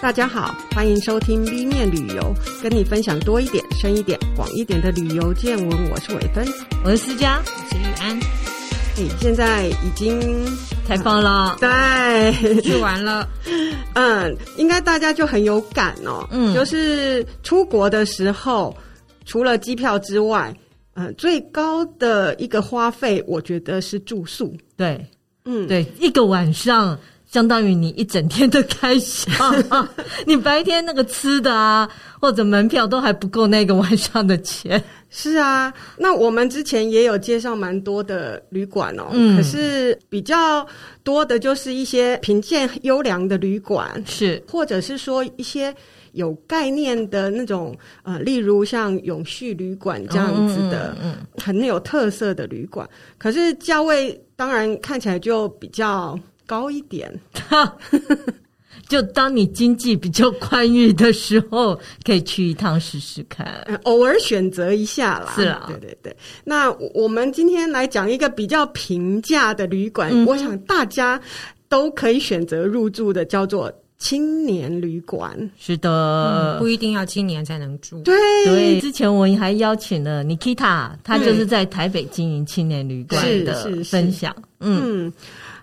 大家好，欢迎收听 B 面旅游，跟你分享多一点、深一点、广一点的旅游见闻。我是伟芬，我是思佳，我是玉安。哎，现在已经开放了，对，去玩了。嗯，应该大家就很有感哦。嗯，就是出国的时候，除了机票之外，嗯，最高的一个花费，我觉得是住宿。对，嗯，对，一个晚上。相当于你一整天的开销，你白天那个吃的啊，或者门票都还不够那个晚上的钱。是啊，那我们之前也有介绍蛮多的旅馆哦，嗯，可是比较多的就是一些评鉴优良的旅馆，是，或者是说一些有概念的那种，呃，例如像永续旅馆这样子的，嗯，很有特色的旅馆。可是价位当然看起来就比较。高一点，就当你经济比较宽裕的时候，可以去一趟试试看，偶尔选择一下啦。是啊，对对对。那我们今天来讲一个比较平价的旅馆，嗯，我想大家都可以选择入住的，叫做青年旅馆。是的，嗯，不一定要青年才能住。对对，之前我还邀请了 Nikita，他就是在台北经营青年旅馆的分享。嗯。嗯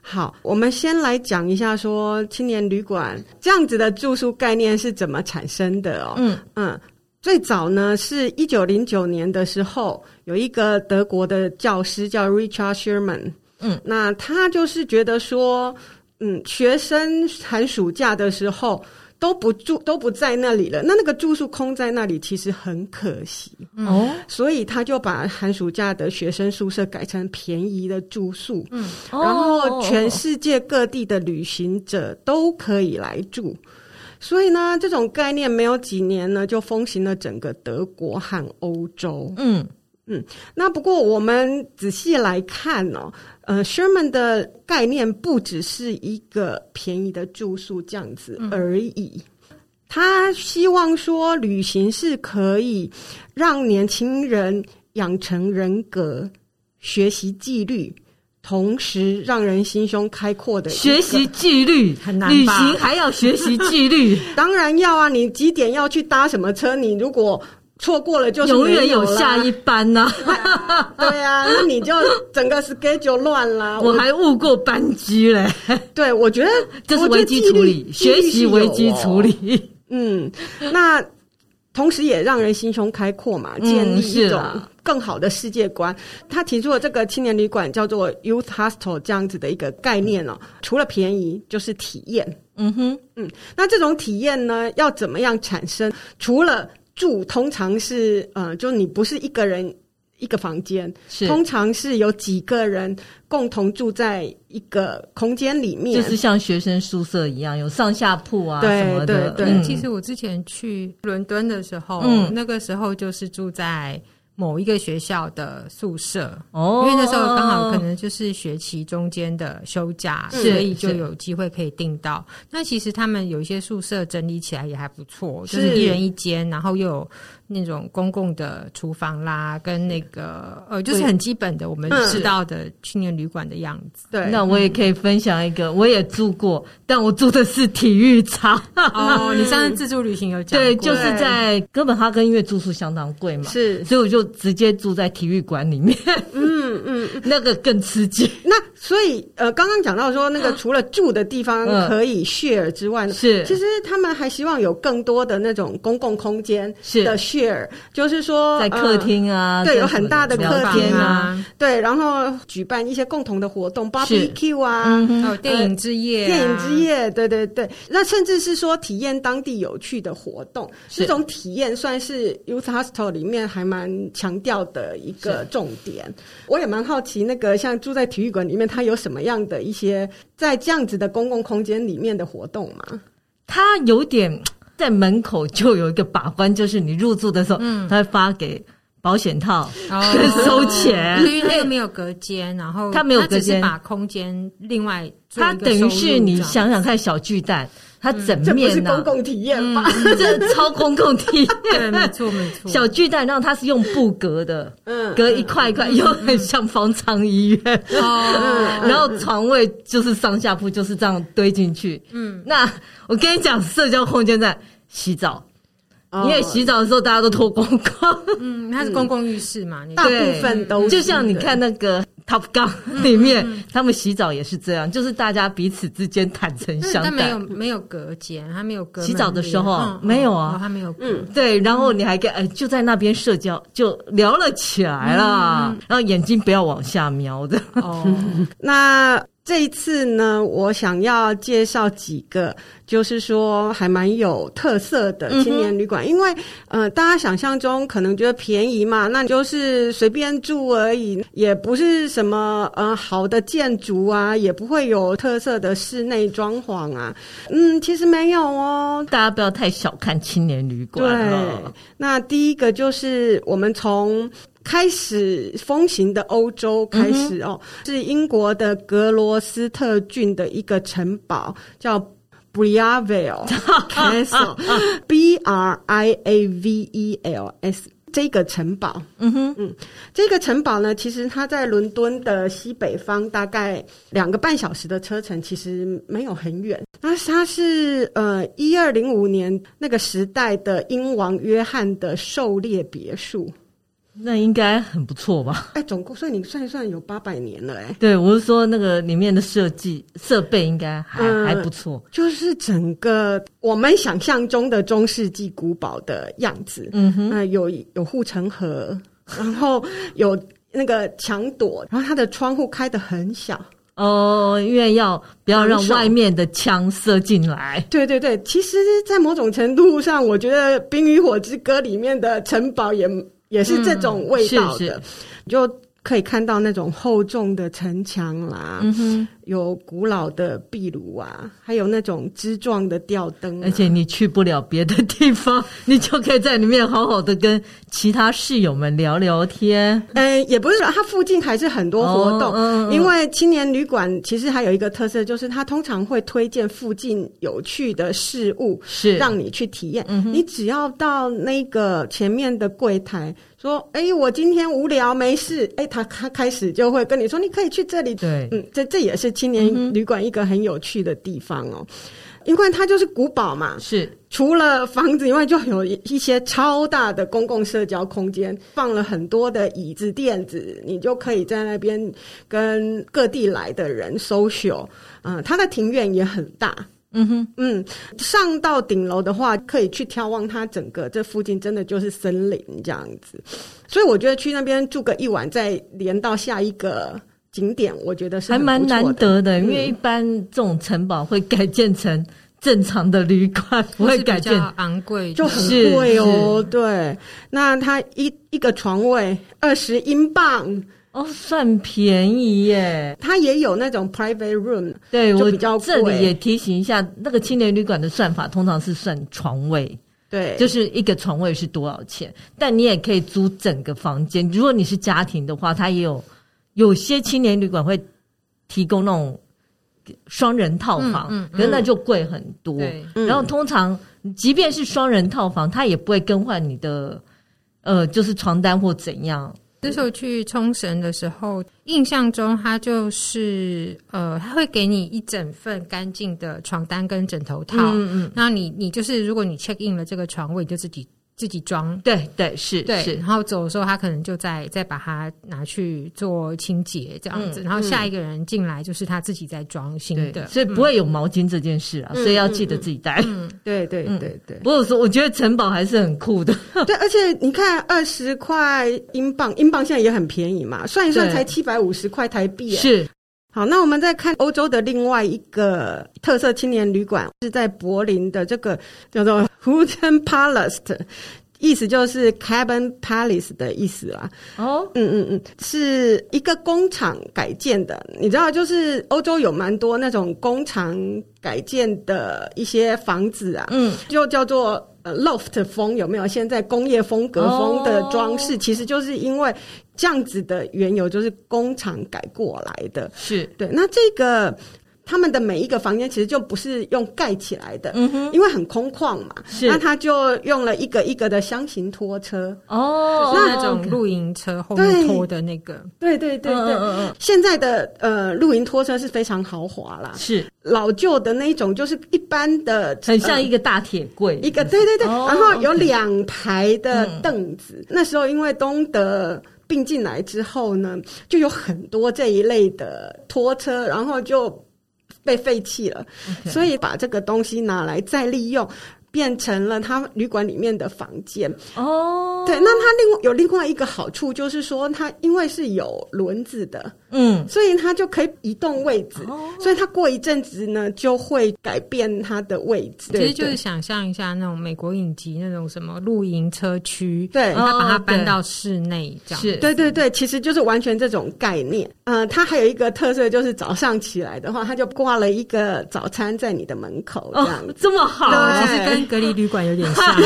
好，我们先来讲一下说青年旅馆这样子的住宿概念是怎么产生的哦。嗯嗯，最早呢是一九零九年的时候，有一个德国的教师叫 Richard Sherman。嗯，那他就是觉得说，嗯，学生寒暑假的时候。都不住，都不在那里了。那那个住宿空在那里，其实很可惜哦。所以他就把寒暑假的学生宿舍改成便宜的住宿，嗯，然后全世界各地的旅行者都可以来住。所以呢，这种概念没有几年呢，就风行了整个德国和欧洲。嗯嗯。那不过我们仔细来看哦。呃，Sherman 的概念不只是一个便宜的住宿这样子而已，嗯，他希望说旅行是可以让年轻人养成人格、学习纪律，同时让人心胸开阔的。学习纪律很难，旅行还要学习纪律，当然要啊！你几点要去搭什么车？你如果错过了就是永远有下一班呐、啊，对啊，那你就整个 schedule 乱了。我还误过班机嘞，对，我觉得这是危机处理，学习危机处理。嗯，那同时也让人心胸开阔嘛，建立一种更好的世界观。他提出了这个青年旅馆叫做 Youth Hostel 这样子的一个概念哦，除了便宜就是体验。嗯哼，嗯，那这种体验呢，要怎么样产生？除了住通常是呃，就你不是一个人一个房间，是。通常是有几个人共同住在一个空间里面，就是像学生宿舍一样，有上下铺啊对什么的。对对。对，其实我之前去伦敦的时候，嗯，那个时候就是住在。某一个学校的宿舍。哦，因为那时候刚好可能就是学期中间的休假，所以就有机会可以订到。那其实他们有一些宿舍整理起来也还不错，就是。一人一间，然后又有那种公共的厨房啦，跟那个呃，就是很基本的我们知道的青年旅馆的样子。对，那我也可以分享一个，我也住过，但我住的是体育场。哦，你上次 自助旅行有讲过？对，就是在哥本哈根，因为住宿相当贵嘛，是，所以我就。直接住在体育馆里面，嗯嗯，那个更刺激。那所以呃，刚刚讲到说，那个除了住的地方可以 share 之外呢，是。其实他们还希望有更多的那种公共空间的 share，就是说在客厅啊，对，有很大的客厅啊，对，然后举办一些共同的活动，barbecue 啊，哦，电影之夜，电影之夜，对对对，那甚至是说体验当地有趣的活动，这种体验算是 youth hostel 里面还蛮强调的一个重点，我也蛮好奇，那个像住在体育馆里面，它有什么样的一些在这样子的公共空间里面的活动吗？它有点在门口就有一个把关，就是你入住的时候，嗯，他会发给保险套，跟收钱，因为那个没有隔间，然后他没有隔间，把空间另外，他等于是你想想看，小巨蛋。它整面是公共体验吧？这超公共体验，对，没错没错。小巨蛋，然后它是用布隔的，嗯，隔一块一块，又很像方舱医院哦。然后床位就是上下铺，就是这样堆进去。嗯，那我跟你讲，社交空间在洗澡。因为洗澡的时候大家都脱光光，嗯，它是公共浴室嘛，大部分都就像你看那个 Top Gun 里面，他们洗澡也是这样，就是大家彼此之间坦诚相待，但没有没有隔间，他没有隔。洗澡的时候没有啊，他没有，嗯，对，然后你还跟哎就在那边社交，就聊了起来了，然后眼睛不要往下瞄的。哦，那。这一次呢，我想要介绍几个，就是说还蛮有特色的青年旅馆，嗯、因为呃，大家想象中可能觉得便宜嘛，那你就是随便住而已，也不是什么呃好的建筑啊，也不会有特色的室内装潢啊，嗯，其实没有哦，大家不要太小看青年旅馆。对，那第一个就是我们从。开始风行的欧洲开始哦，是英国的格罗斯特郡的一个城堡，叫 Briarville Castle，B R I A V E L S 这个城堡。嗯哼嗯，这个城堡呢，其实它在伦敦的西北方，大概两个半小时的车程，其实没有很远。那它是呃一二零五年那个时代的英王约翰的狩猎别墅。那应该很不错吧？哎，总共所以你算一算，有八百年了哎。对，我是说那个里面的设计设备应该还、嗯、还不错，就是整个我们想象中的中世纪古堡的样子。嗯哼，那有有护城河，然后有那个墙垛，然后它的窗户开的很小哦，因为要不要让外面的枪射进来？对对对，其实，在某种程度上，我觉得《冰与火之歌》里面的城堡也。也是这种味道的，嗯、是。是就可以看到那种厚重的城墙啦，嗯、哼有古老的壁炉啊，还有那种枝状的吊灯、啊。而且你去不了别的地方，你就可以在里面好好的跟其他室友们聊聊天。嗯，也不是说它附近还是很多活动，哦嗯嗯、因为青年旅馆其实还有一个特色，就是它通常会推荐附近有趣的事物，是让你去体验。嗯、你只要到那个前面的柜台。说，哎，我今天无聊没事，哎，他他开始就会跟你说，你可以去这里。对，嗯，这这也是青年旅馆一个很有趣的地方哦，嗯、因为它就是古堡嘛，是除了房子以外，就有一些超大的公共社交空间，放了很多的椅子垫子，你就可以在那边跟各地来的人 social。嗯，它的庭院也很大。嗯哼，嗯，上到顶楼的话，可以去眺望它整个这附近，真的就是森林这样子。所以我觉得去那边住个一晚，再连到下一个景点，我觉得是还蛮难得的。因为一般这种城堡会改建成正常的旅馆，不会改建昂贵，就很贵哦。对，那它一一个床位二十英镑。哦，算便宜耶！它也有那种 private room，对，我比较这里也提醒一下，那个青年旅馆的算法通常是算床位，对，就是一个床位是多少钱。但你也可以租整个房间，如果你是家庭的话，它也有有些青年旅馆会提供那种双人套房，嗯，嗯，可是那就贵很多。对，然后通常即便是双人套房，它也不会更换你的呃，就是床单或怎样。那时候去冲绳的时候，印象中他就是呃，他会给你一整份干净的床单跟枕头套，嗯嗯，那你你就是如果你 check in 了这个床位，就自己。自己装，对对是，对，是然后走的时候，他可能就再再把它拿去做清洁这样子，嗯、然后下一个人进来就是他自己在装新的，所以不会有毛巾这件事啊，嗯、所以要记得自己带。嗯，对对对对。不过说，我觉得城堡还是很酷的。对，而且你看，二十块英镑，英镑现在也很便宜嘛，算一算才七百五十块台币。是。好，那我们再看欧洲的另外一个特色青年旅馆，是在柏林的这个叫做 Hutten Palace。意思就是 cabin palace 的意思啦。哦，嗯嗯嗯，是一个工厂改建的。你知道，就是欧洲有蛮多那种工厂改建的一些房子啊，嗯，就叫做呃 loft 风，有没有？现在工业风格风的装饰，哦、其实就是因为这样子的缘由，就是工厂改过来的。是，对。那这个他们的每一个房间其实就不是用盖起来的，嗯哼，因为很空旷嘛，是。那他就用了一个一个的箱型拖车，哦，那种露营车后面拖的那个，对对对对对，嗯嗯，现在的呃露营拖车是非常豪华啦，是。老旧的那一种，就是一般的，很像一个大铁柜，呃，一个对对对，哦，然后有两排的凳子，嗯，那时候因为东德。并进来之后呢，就有很多这一类的拖车，然后就被废弃了.所以把这个东西拿来再利用。变成了他旅馆里面的房间。哦，对，那它另外有另外一个好处就是说，它因为是有轮子的，嗯，所以它就可以移动位置，哦、所以它过一阵子呢就会改变它的位置。其实就是想象一下那种美国影集那种什么露营车区，对，他把它搬到室内这样，是，对对对，其实就是完全这种概念。呃，它还有一个特色就是早上起来的话，它就挂了一个早餐在你的门口，这样、哦、这么好，隔离旅馆有点像，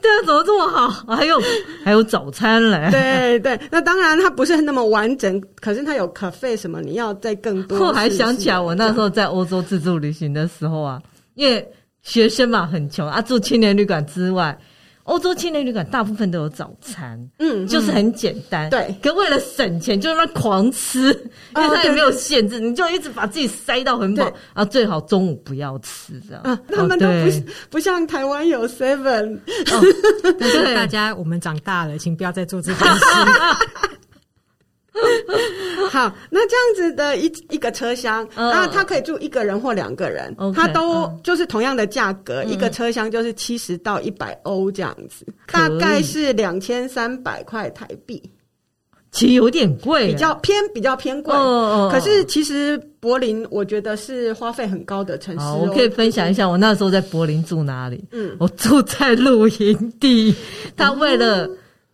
对啊，怎么这么好？还有还有早餐嘞，对对，那当然它不是那么完整，可是它有 cafe 什么，你要再更多。我还想起来，我那时候在欧洲自助旅行的时候啊，因为学生嘛很穷啊，住青年旅馆之外。欧洲青年旅馆大部分都有早餐，嗯，就是很简单，对。可为了省钱，就那狂吃，因为它也没有限制，你就一直把自己塞到很饱，啊，最好中午不要吃这样。啊，他们都不不像台湾有 seven，但是 大家我们长大了，请不要再做这件事。好，那这样子的一一个车厢，那它可以住一个人或两个人，他都就是同样的价格，一个车厢就是七十到一百欧这样子，大概是两千三百块台币，其实有点贵，比较偏比较偏贵。可是其实柏林，我觉得是花费很高的城市。我可以分享一下，我那时候在柏林住哪里？嗯，我住在露营地，他为了。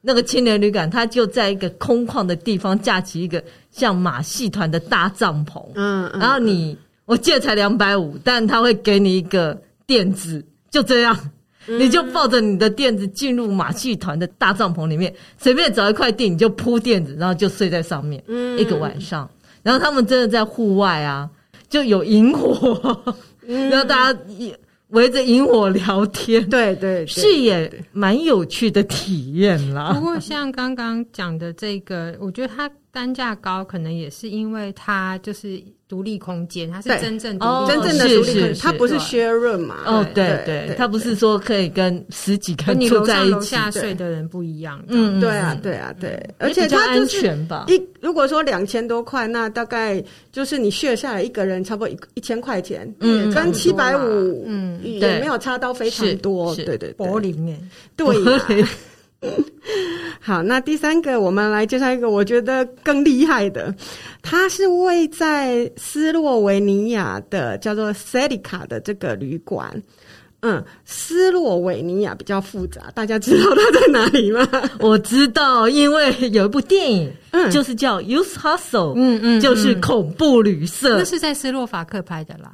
那个青年旅馆，它就在一个空旷的地方架起一个像马戏团的大帐篷，嗯，然后你我记得才两百五，但他会给你一个垫子，就这样，你就抱着你的垫子进入马戏团的大帐篷里面，随便找一块地你就铺垫子，然后就睡在上面，嗯，一个晚上。然后他们真的在户外啊，就有萤火，然后大家也。围着萤火聊天，对对，是也蛮有趣的体验啦。不过像刚刚讲的这个，我觉得它单价高，可能也是因为它就是。独立空间，它是真正独立，真正的独立空间，它不是 share room 嘛？哦，对对，它不是说可以跟十几个人住在一起，楼下睡的人不一样。嗯，对啊，对啊，对，而且它安全吧？一如果说两千多块，那大概就是你 share 下来一个人差不多一一千块钱，嗯，跟七百五，嗯，也没有差到非常多，对对，柏林哎，对。好，那第三个我们来介绍一个我觉得更厉害的，它是位在斯洛维尼亚的叫做 s e l i c a 的这个旅馆。嗯，斯洛维尼亚比较复杂，大家知道它在哪里吗？我知道，因为有一部电影，嗯，就是叫 Youth Hostel，嗯嗯，就是恐怖旅社，那是在斯洛伐克拍的啦。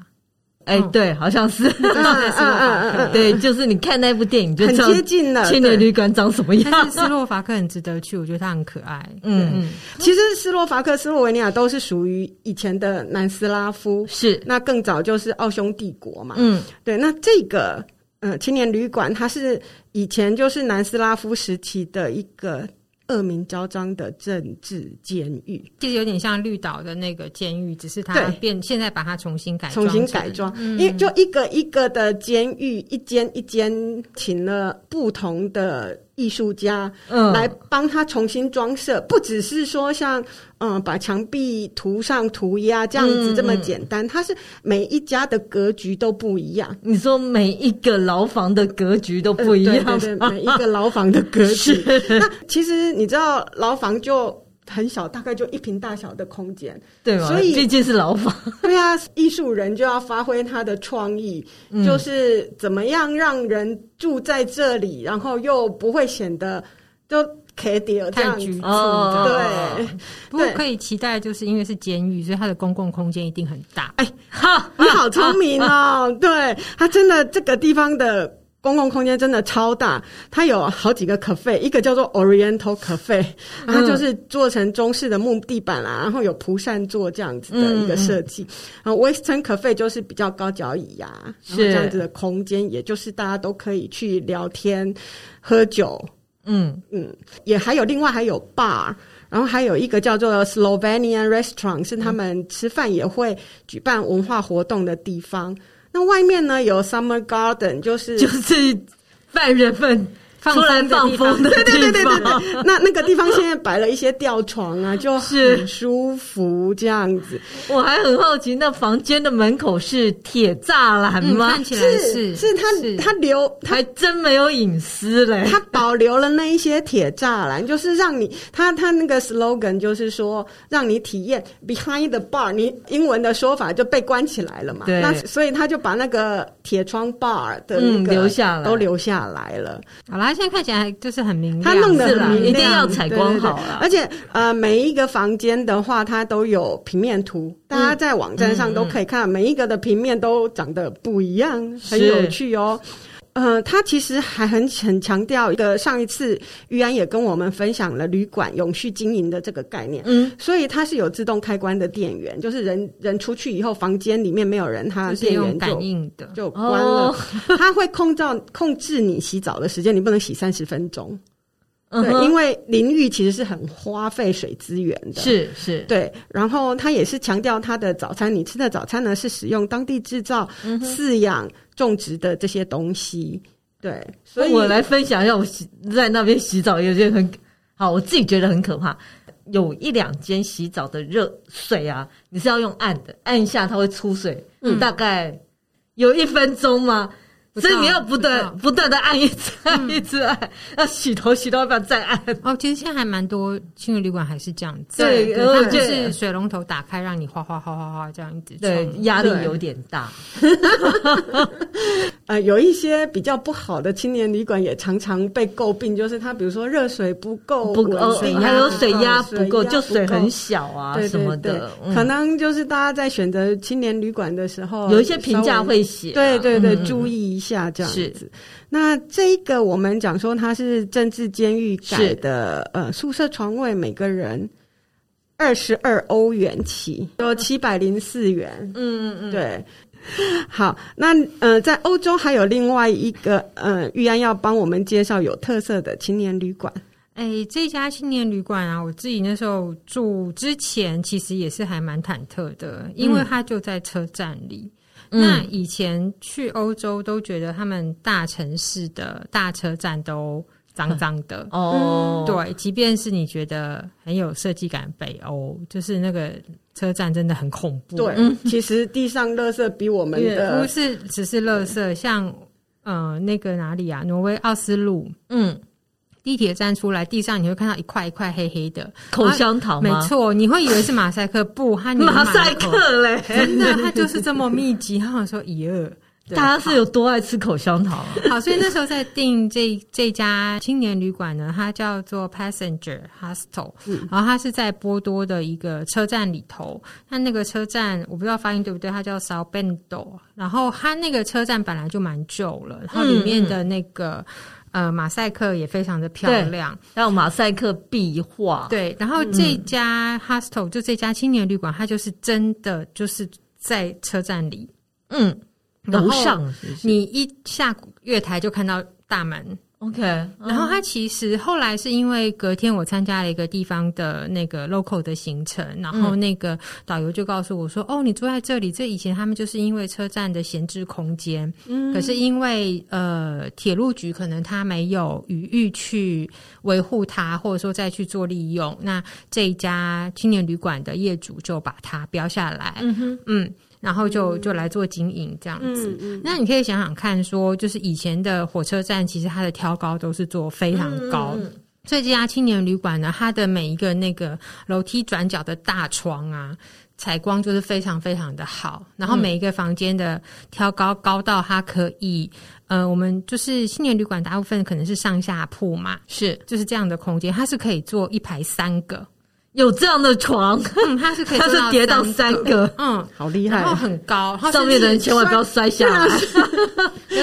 哎，对，好像是，嗯嗯嗯嗯，对，就是你看那部电影就很接近了。青年旅馆长什么样？但是斯洛伐克很值得去，我觉得它很可爱。嗯嗯，其实斯洛伐克、斯洛维尼亚都是属于以前的南斯拉夫，是那更早就是奥匈帝国嘛。嗯，对，那这个呃青年旅馆，它是以前就是南斯拉夫时期的一个。恶名昭彰的政治监狱，其实有点像绿岛的那个监狱，只是它变，现在把它重新改装，重新改装，因为就一个一个的监狱，一间一间请了不同的。艺术家，嗯，来帮他重新装设，不只是说像，嗯，把墙壁涂上涂鸦这样子这么简单，它是每一家的格局都不一样。你说每一个牢房的格局都不一样，对对对，每一个牢房的格局。那其实你知道，牢房就。很小，大概就一平大小的空间，对吗？所以毕竟是牢房。对啊，艺术人就要发挥他的创意，嗯，就是怎么样让人住在这里，然后又不会显得就可以这样局促。哦，对，不过可以期待，就是因为是监狱，所以它的公共空间一定很大。哎，好，你好聪明哦！对，他真的这个地方的。公共空间真的超大，它有好几个 cafe，一个叫做 Oriental Cafe，它就是做成中式的木地板啦，然后有蒲扇座这样子的一个设计。然后 Western Cafe 就是比较高脚椅呀，然后这样子的空间，也就是大家都可以去聊天、喝酒。嗯嗯，也还有另外还有 bar，然后还有一个叫做 Slovenian Restaurant，是他们吃饭也会举办文化活动的地方。那外面呢，有 Summer Garden，就是就是犯人们。放出来放风的地方，对对对对对，那那个地方现在摆了一些吊床啊，就很舒服这样子。我还很好奇，那房间的门口是铁栅栏吗？看起来是，是他他留，还真没有隐私嘞。他保留了那一些铁栅栏，就是让你他他那个 slogan 就是说，让你体验 behind the bar。你英文的说法就被关起来了嘛？对。那所以他就把那个铁窗 bar 的那个留下来，都留下来了。好啦。他现在看起来就是很明亮，他弄得很明亮，一定要采光好了。而且呃，每一个房间的话，它都有平面图，大家在网站上都可以看，每一个的平面都长得不一样，很有趣哦。呃，他其实还很很强调一个，上一次于安也跟我们分享了旅馆永续经营的这个概念，嗯，所以它是有自动开关的电源，就是人人出去以后，房间里面没有人，它电源就感应的就关了，它、哦、会控制控制你洗澡的时间，你不能洗三十分钟。对，因为淋浴其实是很花费水资源的，是是，对。然后他也是强调他的早餐，你吃的早餐呢是使用当地制造、饲养、种植的这些东西。对，所以我来分享一下，我洗在那边洗澡有些很好，我自己觉得很可怕。有一两间洗澡的热水啊，你是要用按的，按一下它会出水，嗯，大概有一分钟吗？所以你要不断不断的按一次按一次按，要洗头洗到要不要再按？哦，其实现在还蛮多青年旅馆还是这样子，对，就是水龙头打开让你哗哗哗哗哗这样子，对，压力有点大。呃，有一些比较不好的青年旅馆也常常被诟病，就是它比如说热水不够，不够，还有水压不够，就水很小啊什么的，可能就是大家在选择青年旅馆的时候，有一些评价会写，对对对，注意一下这样子。那这一个我们讲说它是政治监狱改的，呃，宿舍床位每个人二十二欧元起，有七百零四元。嗯嗯嗯，对。好，那呃，在欧洲还有另外一个呃，玉安要帮我们介绍有特色的青年旅馆。哎，这家青年旅馆啊，我自己那时候住之前，其实也是还蛮忐忑的，因为它就在车站里。嗯那以前去欧洲都觉得他们大城市的大车站都脏脏的。哦，对，即便是你觉得很有设计感，北欧就是那个车站真的很恐怖。对，其实地上垃圾比我们的不是只是垃圾，像呃那个哪里啊，挪威奥斯陆，嗯。地铁站出来，地上你会看到一块一块黑黑的口香糖吗？没错，你会以为是马赛克，不，它马赛克嘞，真的，它就是这么密集。他们说，咦，二，大家是有多爱吃口香糖啊？好，所以那时候在订这这家青年旅馆呢，它叫做 Passenger Hostel，嗯，然后它是在波多的一个车站里头。那那个车站我不知道发音对不对，它叫 Sao Bento。然后它那个车站本来就蛮旧了，然后里面的那个。嗯呃，马赛克也非常的漂亮，还有马赛克壁画。对，然后这家 hostel、嗯、就这家青年旅馆，它就是真的就是在车站里，嗯，楼上你一下月台就看到大门。OK，然后他其实后来是因为隔天我参加了一个地方的那个 local 的行程，然后那个导游就告诉我说：“嗯、哦，你住在这里，这以前他们就是因为车站的闲置空间，嗯，可是因为呃铁路局可能他没有余裕去维护它，或者说再去做利用，那这一家青年旅馆的业主就把它标下来，嗯哼，嗯。”然后就就来做经营这样子，那你可以想想看，说就是以前的火车站，其实它的挑高都是做非常高，嗯嗯、所以这家青年旅馆呢，它的每一个那个楼梯转角的大窗啊，采光就是非常非常的好，然后每一个房间的挑高高到它可以，呃，我们就是青年旅馆大部分可能是上下铺嘛，是。就是这样的空间，它是可以做一排三个。有这样的床，嗯，它是可以，它是叠到三个，嗯，好厉害，然后很高，上面的人千万不要摔下来。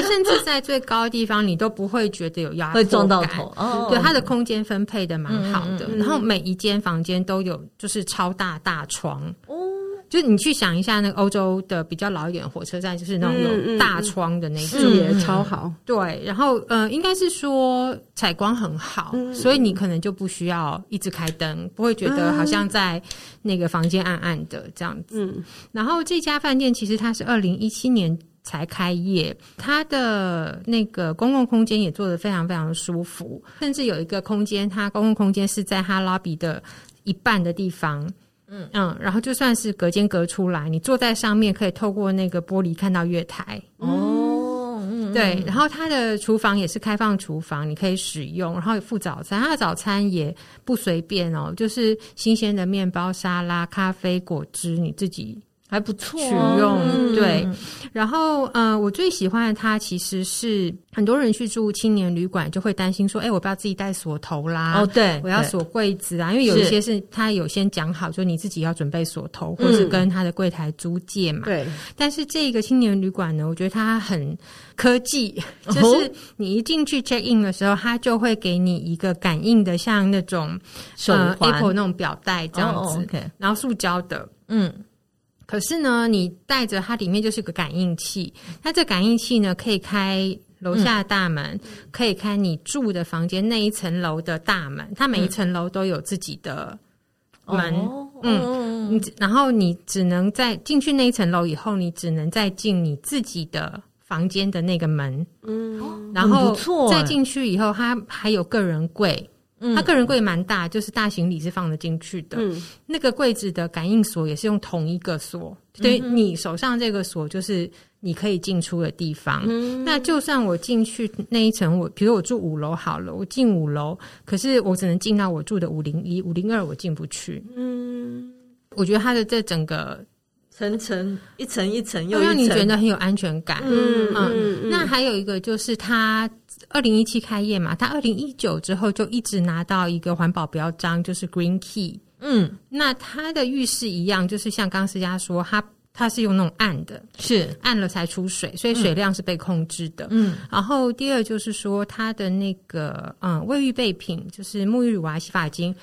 甚至在最高的地方，你都不会觉得有压迫感，会撞到头。哦，对，它的空间分配的蛮好的，然后每一间房间都有就是超大大床。哦。就你去想一下，那个欧洲的比较老一点的火车站，就是那种有大窗的那种，视野超好。对，然后呃，应该是说采光很好，嗯、所以你可能就不需要一直开灯，不会觉得好像在那个房间暗暗的这样子。嗯、然后这家饭店其实它是二零一七年才开业，它的那个公共空间也做得非常非常舒服，甚至有一个空间，它公共空间是在它 lobby 的一半的地方。嗯嗯，然后就算是隔间隔出来，你坐在上面可以透过那个玻璃看到月台哦。嗯，对，然后它的厨房也是开放厨房，你可以使用，然后有附早餐，它的早餐也不随便哦，就是新鲜的面包、沙拉、咖啡、果汁，你自己。还不错，取用。对，然后呃，我最喜欢的它其实是很多人去住青年旅馆就会担心说，哎，我不要自己带锁头啦，哦，对，我要锁柜子啊，因为有一些是他有先讲好，就你自己要准备锁头，或是跟他的柜台租借嘛，对。但是这个青年旅馆呢，我觉得它很科技，就是你一进去 check in 的时候，它就会给你一个感应的，像那种呃 Apple 那种表带这样子，然后塑胶的，嗯。可是呢，你带着它里面就是个感应器，它这感应器呢可以开楼下的大门，嗯、可以开你住的房间那一层楼的大门，它每一层楼都有自己的门，嗯，嗯，你然后你只能在进去那一层楼以后，你只能再进你自己的房间的那个门，嗯，然后再进去以后，它还有个人柜。嗯，它个人柜蛮大，就是大行李是放得进去的。嗯，那个柜子的感应锁也是用同一个锁，所以你手上这个锁就是你可以进出的地方。嗯，那就算我进去那一层，我比如我住五楼好了，我进五楼，可是我只能进到我住的五零一、五零二，我进不去。嗯，我觉得它的这整个层层一层一层又让你觉得很有安全感。嗯嗯，那还有一个就是它。二零一七开业嘛，他二零一九之后就一直拿到一个环保标章，就是 Green Key。嗯，那他的浴室一样，就是像刚思佳说，他他是用那种暗的，是暗了才出水，所以水量是被控制的。嗯，然后第二就是说，他的那个嗯卫浴备品，就是沐浴乳啊、洗发精，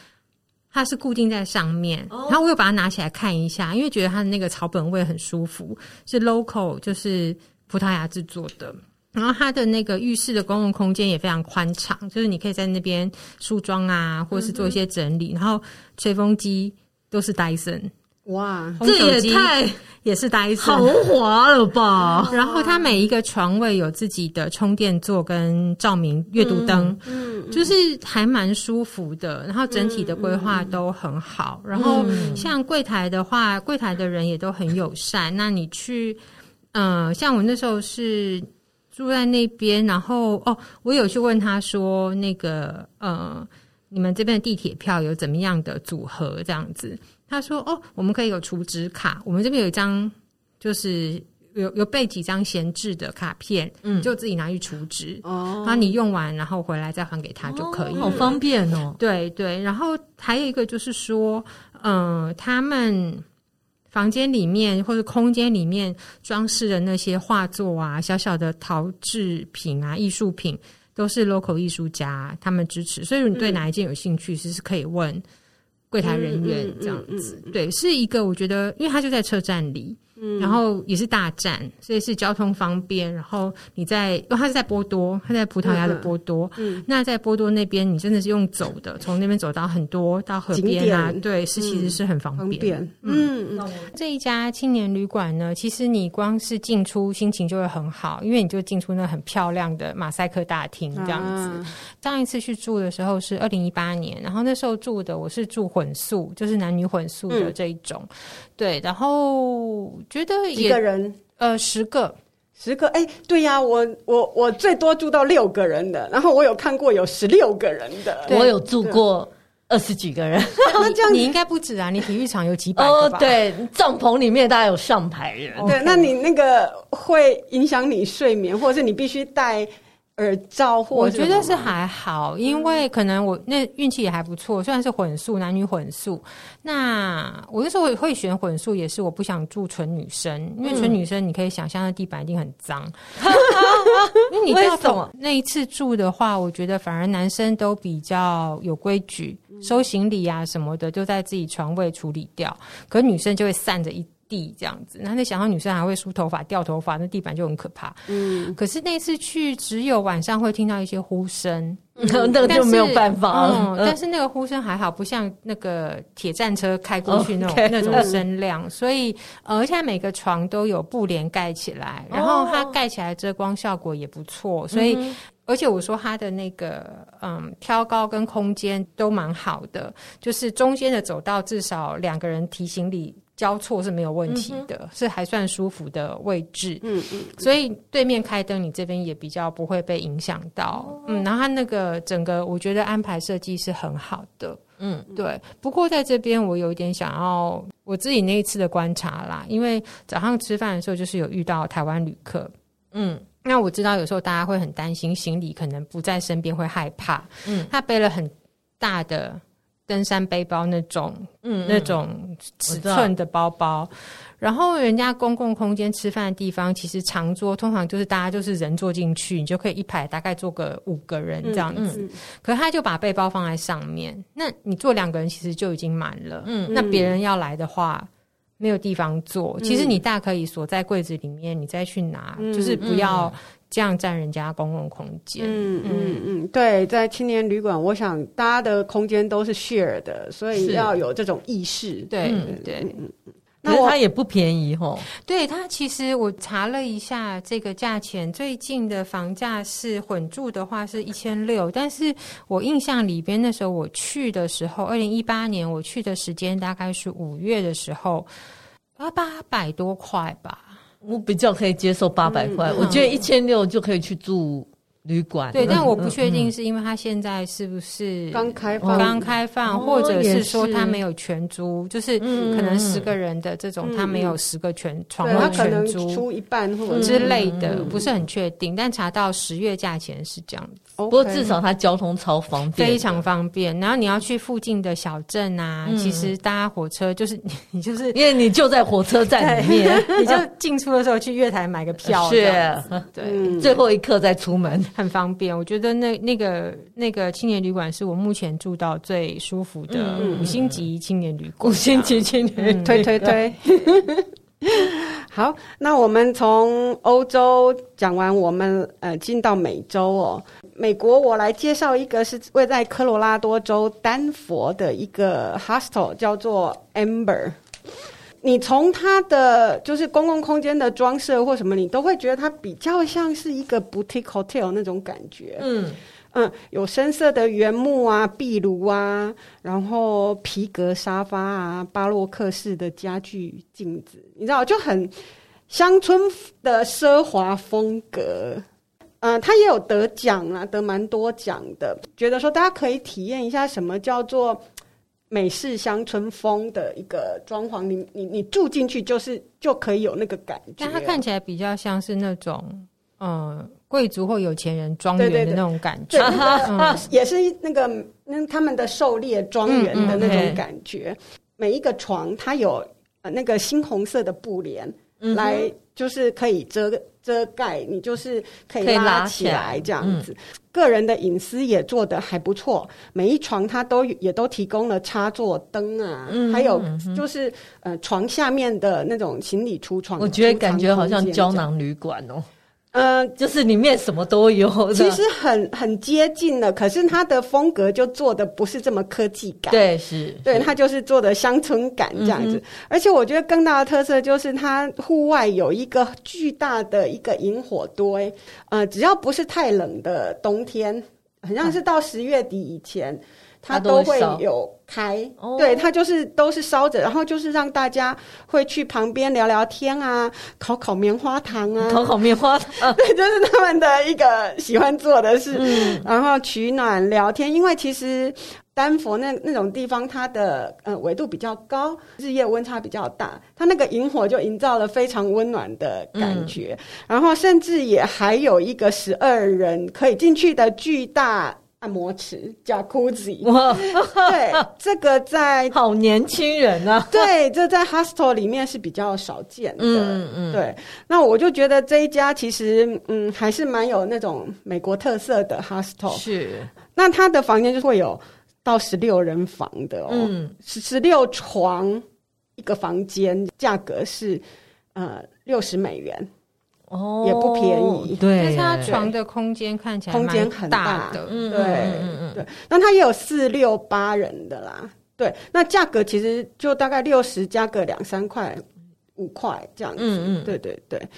它是固定在上面。哦，然后我又把它拿起来看一下，因为觉得它的那个草本味很舒服，是 local，就是葡萄牙制作的。然后它的那个浴室的公共空间也非常宽敞，就是你可以在那边梳妆啊，或者是做一些整理。嗯、然后吹风机都是戴森，哇，这也太也是戴森，豪华了吧？然后它每一个床位有自己的充电座跟照明阅读灯，嗯，就是还蛮舒服的。然后整体的规划都很好。嗯、然后像柜台的话，柜台的人也都很友善。那你去，嗯、呃，像我那时候是。住在那边，然后哦，我有去问他说，那个呃，你们这边的地铁票有怎么样的组合？这样子，他说哦，我们可以有储值卡，我们这边有一张，就是有有备几张闲置的卡片，嗯，就自己拿去储值哦，然后你用完，然后回来再还给他就可以，好方便哦。对对，然后还有一个就是说，嗯、呃，他们。房间里面或者空间里面装饰的那些画作啊，小小的陶制品啊，艺术品都是 local 艺术家他们支持，所以你对哪一件有兴趣，其实是可以问柜台人员这样子。对，是一个我觉得，因为它就在车站里。然后也是大站，所以是交通方便。然后你在，因为它是在波多，它在葡萄牙的波多。嗯，嗯，那在波多那边，你真的是用走的，从那边走到很多到河边啊，点对，是其实是很方便。方便嗯嗯，这一家青年旅馆呢，其实你光是进出心情就会很好，因为你就进出那很漂亮的马赛克大厅这样子。啊、上一次去住的时候是二零一八年，然后那时候住的我是住混宿，就是男女混宿的这一种。嗯、对，然后。觉得一个人？呃十个。十个？哎对呀，我我我最多住到六个人的，然后我有看过有十六个人的，我有住过二十几个人。那这样 你应该不止啊，你体育场有几百个吧？对，帐篷里面大概有上百人。对，那你那个会影响你睡眠，或者是你必须带耳罩或？我觉得是还好，因为可能我那运气也还不错，虽然是混宿，男女混宿。那我那时候会选混宿，也是我不想住纯女生，因为纯女生你可以想象那地板一定很脏。因为你为什么那一次住的话，我觉得反而男生都比较有规矩，收行李啊什么的都在自己床位处理掉，可女生就会散着一。地这样子，然后那想到女生还会梳头发、掉头发，那地板就很可怕。嗯，可是那次去只有晚上会听到一些呼声，嗯、那个就没有办法了。嗯，但是那个呼声还好，不像那个铁战车开过去那种那种声量。所以，而且每个床都有布帘盖起来，然后它盖起来遮光效果也不错。所以，嗯、而且我说它的那个嗯挑高跟空间都蛮好的，就是中间的走道至少两个人提行李。交错是没有问题的，嗯、是还算舒服的位置。嗯嗯，所以对面开灯，你这边也比较不会被影响到。哦、嗯，然后它那个整个，我觉得安排设计是很好的。嗯，对。不过在这边，我有一点想要我自己那一次的观察啦，因为早上吃饭的时候就是有遇到台湾旅客。嗯，那我知道有时候大家会很担心行李可能不在身边会害怕。嗯，他背了很大的。登山背包那种，嗯，那种尺寸的包包，然后人家公共空间吃饭的地方，其实长桌通常就是大家就是人坐进去，你就可以一排大概坐个五个人这样子。嗯嗯、可是他就把背包放在上面，那你坐两个人其实就已经满了。嗯，那别人要来的话没有地方坐，嗯、其实你大可以锁在柜子里面，你再去拿，嗯、就是不要。这样占人家公共空间，嗯嗯嗯，对，在青年旅馆，我想大家的空间都是 share 的，所以要有这种意识。对对，那它也不便宜吼。对，它其实我查了一下这个价钱，最近的房价是混住的话是一千六，但是我印象里边那时候我去的时候，二零一八年我去的时间大概是五月的时候，啊，八百多块吧。我比较可以接受八百块，嗯、我觉得一千六就可以去住旅馆。对，但我不确定是因为他现在是不是刚开放，刚开放，或者是说他没有全租，就是可能十个人的这种，他没有十个全床位全租，出一半或者之类的，不是很确定。但查到十月价钱是这样子。不过至少它交通超方便，非常方便。然后你要去附近的小镇啊，其实搭火车就是 你就是因为你就在火车站里面，你就进出的时候去月台买个票，是，对，最后一刻再出门，很方便。我觉得那那个那个青年旅馆是我目前住到最舒服的五星级青年旅馆，五星级青年推推推。好，那我们从欧洲讲完，我们呃进到美洲哦。美国，我来介绍一个是位在科罗拉多州丹佛的一个 hostel，叫做 Amber。你从它的就是公共空间的装设或什么，你都会觉得它比较像是一个 boutique hotel 那种感觉。嗯嗯，有深色的原木啊、壁炉啊，然后皮革沙发啊、巴洛克式的家具、镜子，你知道就很乡村的奢华风格。嗯，他也有得奖啊，得蛮多奖的。觉得说大家可以体验一下什么叫做美式乡村风的一个装潢，你你你住进去就是就可以有那个感觉。但它看起来比较像是那种嗯贵族或有钱人庄园的那种感觉，也是那个那他们的狩猎庄园的那种感觉。每一个床它有那个猩红色的布帘、嗯、来，就是可以遮。遮盖你就是可以拉起来这样子，嗯、个人的隐私也做得还不错。每一床它都也都提供了插座灯啊，嗯、还有就是呃床下面的那种行李出床，我觉得感觉好像胶囊旅馆哦。呃，就是里面什么都有，其实很很接近了。可是它的风格就做的不是这么科技感，对，是，对，它就是做的乡村感这样子。嗯、而且我觉得更大的特色就是它户外有一个巨大的一个萤火堆，呃，只要不是太冷的冬天，好像是到十月底以前。它都会有开，对，它就是都是烧着，然后就是让大家会去旁边聊聊天啊，烤烤棉花糖啊，烤烤棉花糖，对，就是他们的一个喜欢做的事，嗯，然后取暖聊天，因为其实丹佛那那种地方，它的呃纬度比较高，日夜温差比较大，它那个萤火就营造了非常温暖的感觉。嗯、然后甚至也还有一个十二人可以进去的巨大按摩池，Jacuzzi。哇，对，这个在 好年轻人啊。对，这在 hostel 里面是比较少见的。嗯嗯。对，那我就觉得这一家其实嗯还是蛮有那种美国特色的 hostel。是。那他的房间就会有。到十六人房的哦，嗯，十十六床一个房间，价格是呃六十美元哦，也不便宜。对，但是它床的空间看起来空间很大的，嗯，对，嗯嗯对。那它也有四六八人的啦，对。那价格其实就大概六十加个两三块五块这样子，嗯嗯，对对对，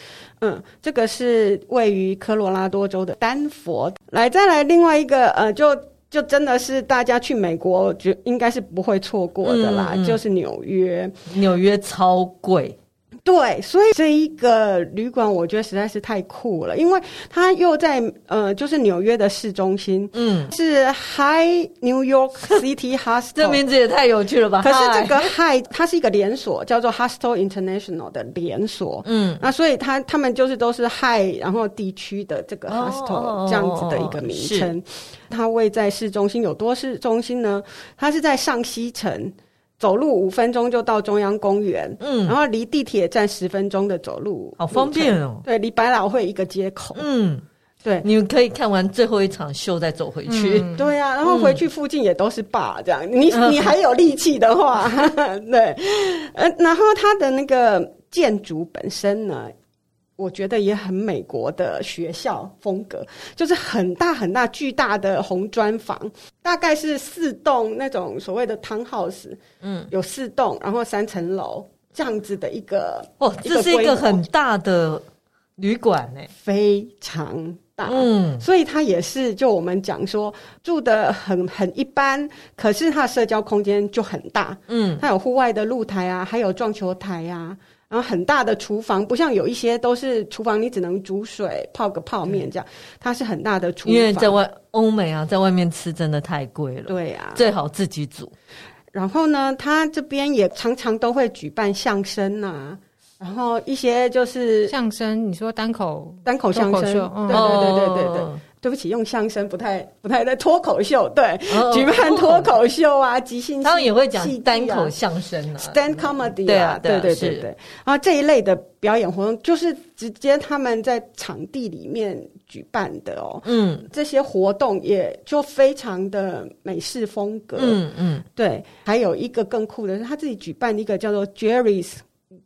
嗯，这个是位于科罗拉多州的丹佛。来，再来另外一个呃，就。就真的是大家去美国，就应该是不会错过的啦。嗯、就是纽约，纽约超贵。对，所以这一个旅馆我觉得实在是太酷了，因为它又在呃，就是纽约的市中心，嗯，是 High New York City Hostel，这名字也太有趣了吧？可是这个 High 它是一个连锁，叫做 Hostel International 的连锁，嗯，那所以它他们就是都是 High 然后地区的这个 Hostel 这样子的一个名称。它位在市中心，有多市中心呢？它是在上西城。走路五分钟就到中央公园，嗯，然后离地铁站十分钟的走路，好方便哦。对，离百老汇一个街口，嗯，对，你们可以看完最后一场秀再走回去，嗯、对呀、啊，然后回去附近也都是 bar，这样，你你 还有力气的话，对，呃，然后它的那个建筑本身呢？我觉得也很美国的学校风格，就是很大很大巨大的红砖房，大概是四栋那种所谓的 townhouse，嗯，有四栋，然后三层楼这样子的一个哦，这是一个很大的旅馆诶，非常大，嗯，所以它也是就我们讲说住的很很一般，可是它的社交空间就很大，嗯，它有户外的露台啊，还有撞球台啊。然后很大的厨房，不像有一些都是厨房，你只能煮水泡个泡面这样。它是很大的厨房，因为在外欧美啊，在外面吃真的太贵了。对啊，最好自己煮。然后呢，他这边也常常都会举办相声啊，然后一些就是相声，你说单口单口相声，对对对对对对。对不起，用相声不太不太在脱口秀，对，举办脱口秀啊，即兴，他们也会讲单口相声啊，stand comedy 啊，对对对对，然后这一类的表演活动就是直接他们在场地里面举办的哦，嗯，这些活动也就非常的美式风格，嗯嗯，对，还有一个更酷的是他自己举办一个叫做 Jerry's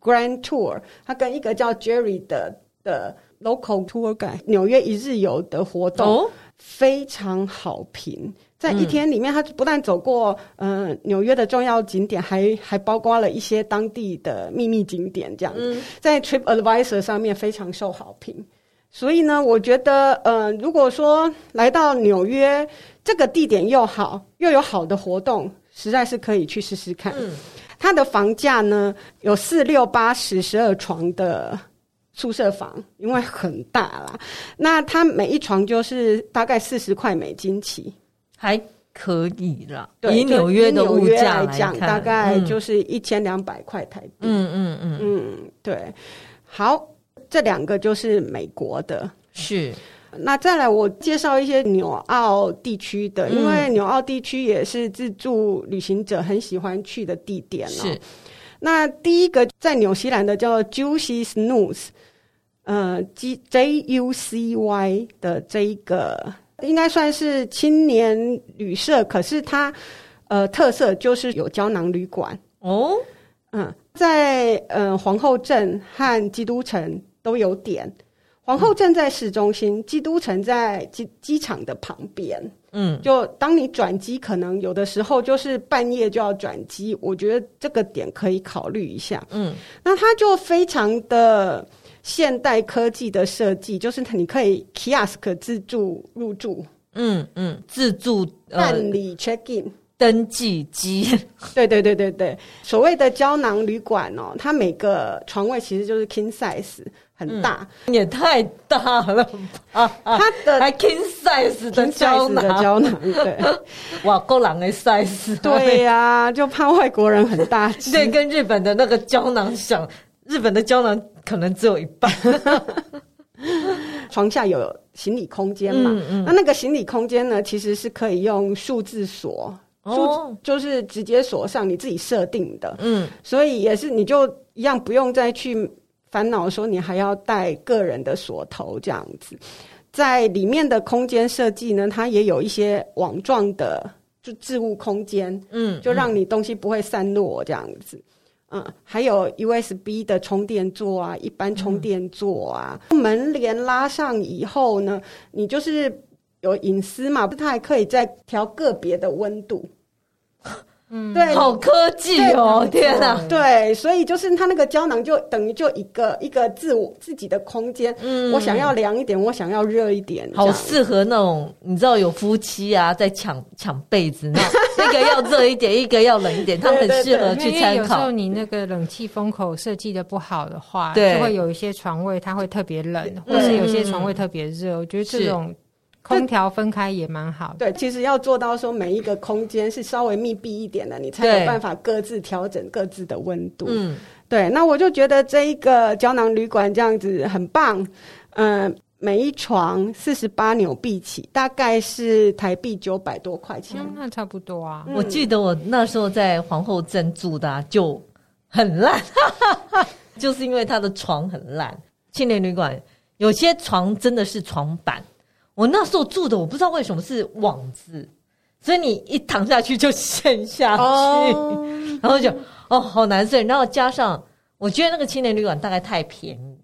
Grand Tour，他跟一个叫 Jerry 的的。Local tour guide 纽约一日游的活动非常好评，在一天里面，他不但走过嗯纽约的重要景点，还还包括了一些当地的秘密景点，这样子在 Trip Advisor 上面非常受好评。所以呢，我觉得呃，如果说来到纽约这个地点又好又有好的活动，实在是可以去试试看。嗯它的房价呢有四六八十十二床的。宿舍房因为很大啦，那它每一床就是大概四十块美金起，还可以啦。对，以纽约的物价来讲，大概就是一千两百块台币。嗯嗯嗯嗯，对。好，这两个就是美国的。是，那再来我介绍一些纽澳地区的，因为纽澳地区也是自助旅行者很喜欢去的地点哦。是，那第一个在纽西兰的叫 Juicy Snooze。呃，J J U C Y 的这一个应该算是青年旅社，可是它呃特色就是有胶囊旅馆哦。嗯，在呃皇后镇和基督城都有点。皇后镇在市中心，嗯、基督城在机机场的旁边。嗯，就当你转机，可能有的时候就是半夜就要转机，我觉得这个点可以考虑一下。嗯，那它就非常的。现代科技的设计就是你可以 kiosk 自助入住，嗯嗯，自助办理 check in 登记机，对对对对对，所谓的胶囊旅馆哦，它每个床位其实就是 king size，很大，嗯、也太大了啊？它的 还 king size 的胶囊，胶囊对，哇，够狼的 size。对呀、啊，就怕外国人很大只，对，跟日本的那个胶囊想，日本的胶囊可能只有一半。床下有行李空间嘛？嗯嗯、那那个行李空间呢，其实是可以用数字锁，哦，就是直接锁上，你自己设定的。嗯，所以也是，你就一样不用再去。烦恼说你还要带个人的锁头这样子，在里面的空间设计呢，它也有一些网状的就置物空间，嗯，就让你东西不会散落这样子，嗯，还有 USB 的充电座啊，一般充电座啊，门帘拉上以后呢，你就是有隐私嘛，它还可以再调个别的温度。嗯，对，好科技哦！天哪，对，所以就是它那个胶囊就等于就一个一个自我自己的空间。嗯，我想要凉一点，我想要热一点，好适合那种你知道有夫妻啊在抢抢被子，那一个要热一点，一个要冷一点，他们很适合去参考。因为有时候你那个冷气风口设计的不好的话，对，就会有一些床位它会特别冷，或是有些床位特别热。我觉得这种。空调分开也蛮好的。对，其实要做到说每一个空间是稍微密闭一点的，你才有办法各自调整各自的温度。嗯，对。那我就觉得这一个胶囊旅馆这样子很棒。嗯、呃，每一床四十八纽币起，大概是台币九百多块钱。嗯，那差不多啊。我记得我那时候在皇后镇住的、啊、就很烂，就是因为它的床很烂。青年旅馆有些床真的是床板。我那时候住的，我不知道为什么是网子，所以你一躺下去就陷下去，oh. 然后就哦好难睡。然后加上我觉得那个青年旅馆大概太便宜，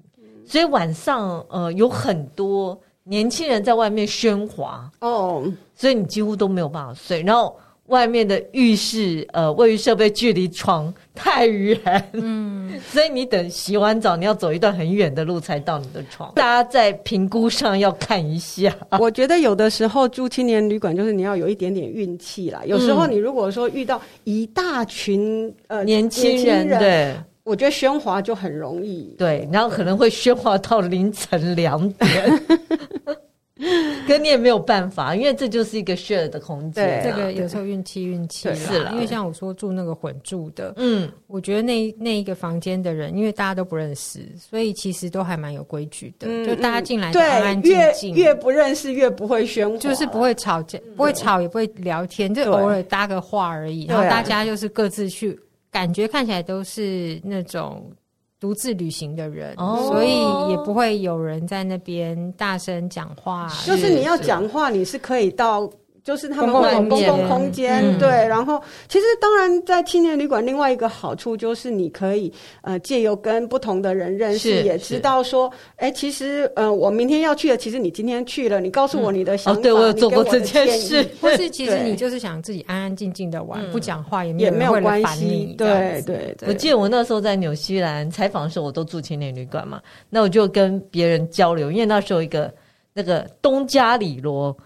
所以晚上呃有很多年轻人在外面喧哗哦，oh. 所以你几乎都没有办法睡。然后。外面的浴室，呃，卫浴设备距离床太远，嗯，所以你等洗完澡，你要走一段很远的路才到你的床。大家在评估上要看一下。我觉得有的时候住青年旅馆，就是你要有一点点运气啦。有时候你如果说遇到一大群呃年轻人，对，我觉得喧哗就很容易，对，然后可能会喧哗到凌晨两点。跟你也没有办法，因为这就是一个 share 的空间。这个有时候运气运气是啦，因为像我说住那个混住的，嗯，我觉得那那一个房间的人，因为大家都不认识，所以其实都还蛮有规矩的。就大家进来安安静静，越不认识越不会喧哗，就是不会吵架，不会吵也不会聊天，就偶尔搭个话而已。然后大家就是各自去，感觉看起来都是那种。独自旅行的人，哦、所以也不会有人在那边大声讲话。就是你要讲话，你是可以到。就是他们会有公共空间，嗯、对。然后，其实当然，在青年旅馆另外一个好处就是，你可以呃借由跟不同的人认识，也知道说，哎，其实呃我明天要去的，其实你今天去了，你告诉我你的想法，嗯哦、对我有做过这件事，或是其实你就是想自己安安静静的玩，对不讲话也没有人会来烦你。对对对，我记得我那时候在纽西兰采访的时候，我都住青年旅馆嘛，那我就跟别人交流，因为那时候一个那个东加里罗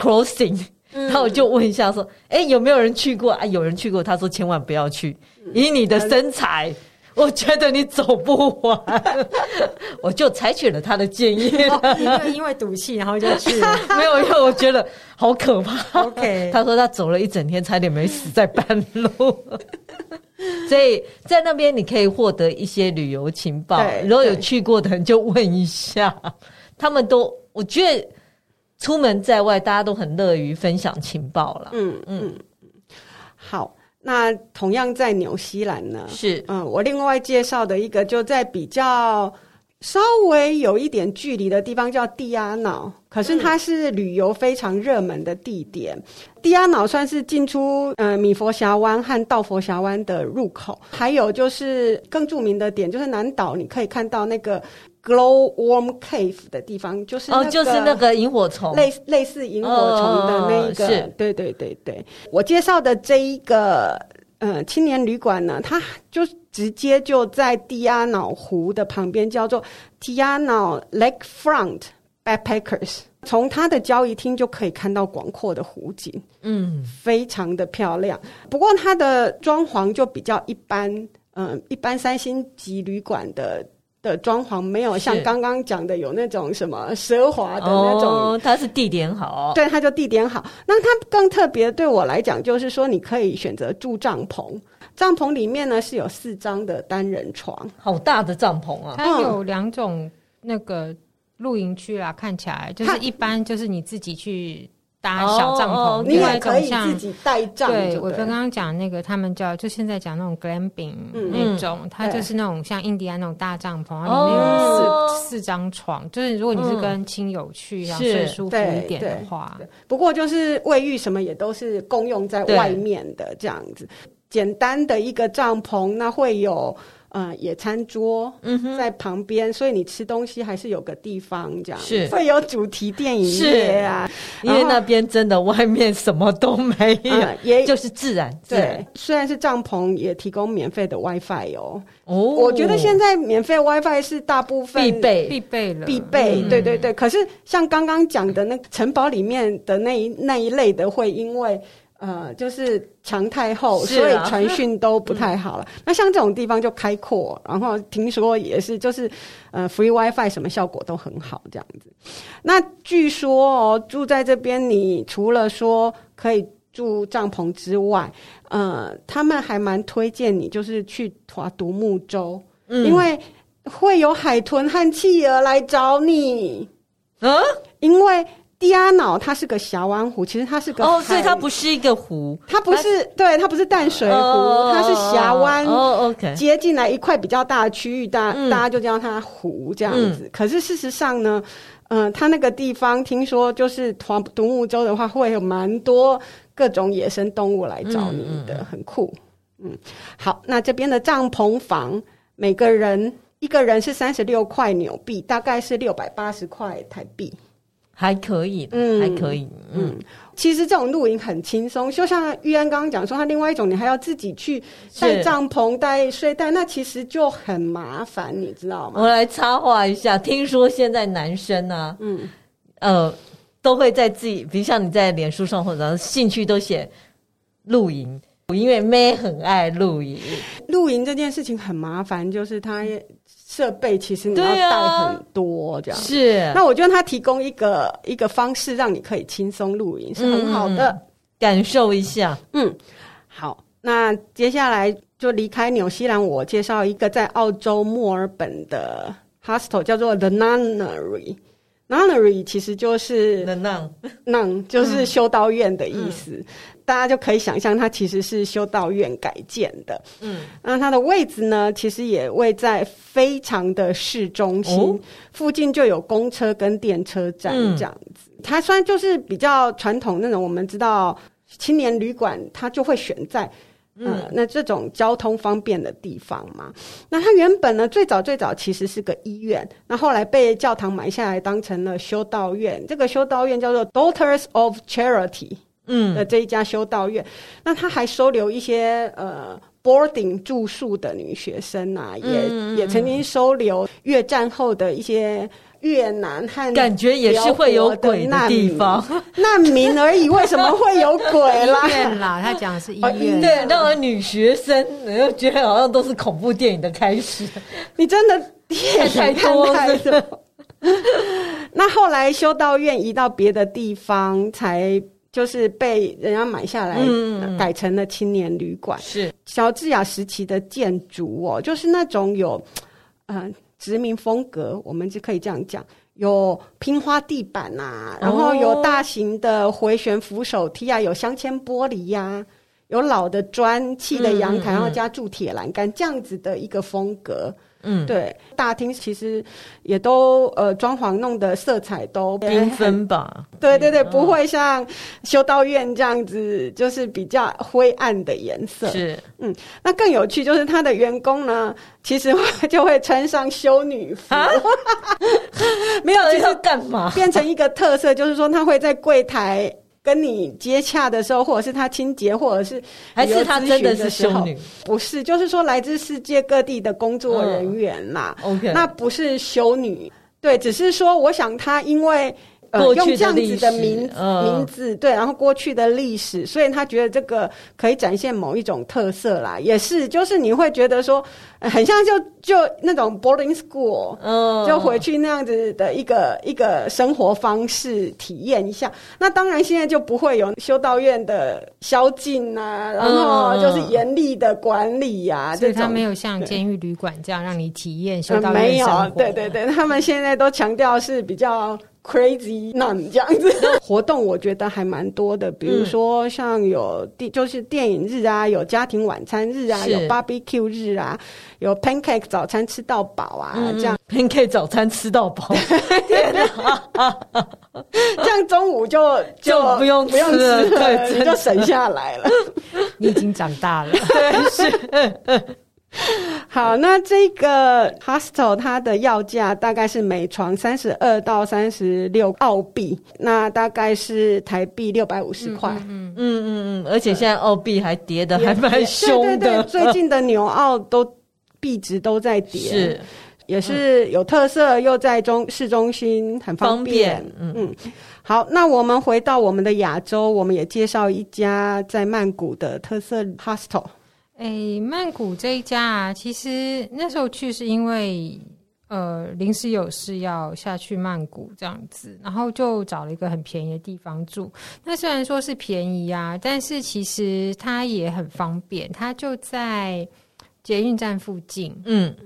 crossing。然后我就问一下说：“哎、欸，有没有人去过啊？有人去过。”他说：“千万不要去，以你的身材，我觉得你走不完。”我就采取了他的建议，因为因为赌气，然后就去了。没有，因为我觉得好可怕。OK，他说他走了一整天，差点没死在半路。所以在那边你可以获得一些旅游情报。如果有去过的人就问一下，他们都我觉得。出门在外，大家都很乐于分享情报了。嗯嗯，好，那同样在纽西兰呢？是嗯，我另外介绍的一个就在比较稍微有一点距离的地方，叫蒂亚瑙。可是它是旅游非常热门的地点。蒂亚瑙算是进出呃米佛峡湾和道佛峡湾的入口。还有就是更著名的点，就是南岛你可以看到那个。Glowworm Cave 的地方，就是哦，就是那个萤火虫，类类似萤火虫的那一个，是对对对对。我介绍的这一个呃青年旅馆呢，它就直接就在蒂亚瑙湖的旁边，叫做 Tiana Lakefront Backpackers。从它的交易厅就可以看到广阔的湖景，嗯，非常的漂亮。不过它的装潢就比较一般，嗯、呃，一般三星级旅馆的。的装潢没有像刚刚讲的有那种什么奢华的那种，哦，它是地点好，对，它就地点好。那它更特别对我来讲，就是说你可以选择住帐篷，帐篷里面呢是有四张的单人床，好大的帐篷啊！它有两种那个露营区啊，看起来就是一般就是你自己去。搭小帐篷，哦、你也可以自己带帐。对，我刚刚讲那个，他们叫就现在讲那种 glamping、嗯、那种，它就是那种像印第安那种大帐篷，然后里面有四、哦、四张床。就是如果你是跟亲友去，然后睡舒服一点的话，不过就是卫浴什么也都是共用在外面的这样子。简单的一个帐篷，那会有。呃，野餐桌在旁边，嗯，所以你吃东西还是有个地方这样，是会有主题电影院啊，因为那边真的外面什么都没有，呃、也 就是自然。对，虽然是帐篷，也提供免费的 WiFi 哦。哦，我觉得现在免费 WiFi 是大部分必备必备了，必备。对对对，可是像刚刚讲的那城堡里面的那一那一类的，会因为。呃，就是墙太厚，所以传讯都不太好了。嗯、那像这种地方就开阔，然后听说也是，就是呃，free WiFi 什么效果都很好，这样子。那据说哦，住在这边，你除了说可以住帐篷之外，呃，他们还蛮推荐你就是去划独木舟，嗯，因为会有海豚和企鹅来找你。嗯，因为。迪亚瑙它是个峡湾湖，其实它是个哦，所以它不是一个湖，它不是它对，它不是淡水湖，哦、它是峡湾哦，OK，接进来一块比较大的区域，大、嗯、大家就叫它湖这样子。嗯、可是事实上呢，嗯、呃，它那个地方听说就是团独木舟的话，会有蛮多各种野生动物来找你的，嗯、很酷。嗯，好，那这边的帐篷房，每个人一个人是三十六块纽币，大概是六百八十块台币。还可以，嗯，还可以，嗯。其实这种露营很轻松，就像玉安刚刚讲说，他另外一种你还要自己去带帐篷、带睡袋，那其实就很麻烦，你知道吗？我来插话一下，听说现在男生呢、啊，嗯，呃，都会在自己，比如像你在脸书上或者兴趣都写露营，因为妹很爱露营。露营这件事情很麻烦，就是他。设备其实你要带很多，这样、啊、是。那我觉得他提供一个一个方式，让你可以轻松露营，是很好的、嗯，感受一下。嗯，好。那接下来就离开纽西兰，我介绍一个在澳洲墨尔本的 hostel，叫做 The Nunnery。Nunnery 其实就是 The Nun Nun 就是修道院的意思。大家就可以想象，它其实是修道院改建的。嗯，那它的位置呢，其实也位在非常的市中心，哦、附近就有公车跟电车站这样子。嗯、它虽然就是比较传统那种，我们知道青年旅馆，它就会选在呃、嗯、那这种交通方便的地方嘛。那它原本呢，最早最早其实是个医院，那后来被教堂买下来当成了修道院。这个修道院叫做 Daughters of Charity。嗯，的这一家修道院，那他还收留一些呃 boarding 住宿的女学生啊，也嗯嗯也曾经收留越战后的一些越南和感觉也是会有鬼的地方，难民。而已，为什么会有鬼啦？医院啦，他讲的是医院，哦、对，那个女学生，你又觉得好像都是恐怖电影的开始，你真的电影太多太多。那后来修道院移到别的地方才。就是被人家买下来，改成了青年旅馆。是。乔治亚时期的建筑哦，就是那种有呃殖民风格，我们就可以这样讲，有拼花地板呐、啊，然后有大型的回旋扶手梯啊，有镶嵌玻璃呀、啊，有老的砖砌的阳台，然后加铸铁栏杆，这样子的一个风格。嗯，对，大厅其实也都呃装潢弄的色彩都缤纷吧？对对对，不会像修道院这样子，就是比较灰暗的颜色。是，嗯，那更有趣就是他的员工呢，其实就会穿上修女服，啊、没有要干嘛？变成一个特色，就是说他会在柜台。跟你接洽的时候，或者是他清洁，或者是还是他真的是修女？不是，就是说来自世界各地的工作人员啦。OK，那不是修女，对，只是说，我想他因为呃用这样子的名名字，对，然后过去的历史，所以他觉得这个可以展现某一种特色啦，也是，就是你会觉得说，很像就就那种 boarding school，嗯，就回去那样子的一个一个生活方式体验一下。那当然现在就不会有修道院的宵禁啊，然后就是严厉的管理呀、啊，所以他没有像监狱旅馆这样让你体验修道院。没有，对对对，他们现在都强调是比较。Crazy nun 这样子 活动，我觉得还蛮多的。比如说，像有电，就是电影日啊，有家庭晚餐日啊，有 barbecue 日啊，有 pancake 早餐吃到饱啊，嗯、这样 pancake 早餐吃到饱，这样中午就就，就不用不用吃了，对，就省下来了。你已经长大了，对，是。好，那这个 hostel 它的要价大概是每床三十二到三十六澳币，那大概是台币六百五十块。嗯嗯嗯嗯，而且现在澳币还跌的还蛮凶的。对对对，最近的纽澳都币值都在跌，是也是有特色，又在中市中心，很方便。方便嗯嗯，好，那我们回到我们的亚洲，我们也介绍一家在曼谷的特色 hostel。哎，曼谷这一家啊，其实那时候去是因为呃临时有事要下去曼谷这样子，然后就找了一个很便宜的地方住。那虽然说是便宜啊，但是其实它也很方便，它就在捷运站附近。嗯，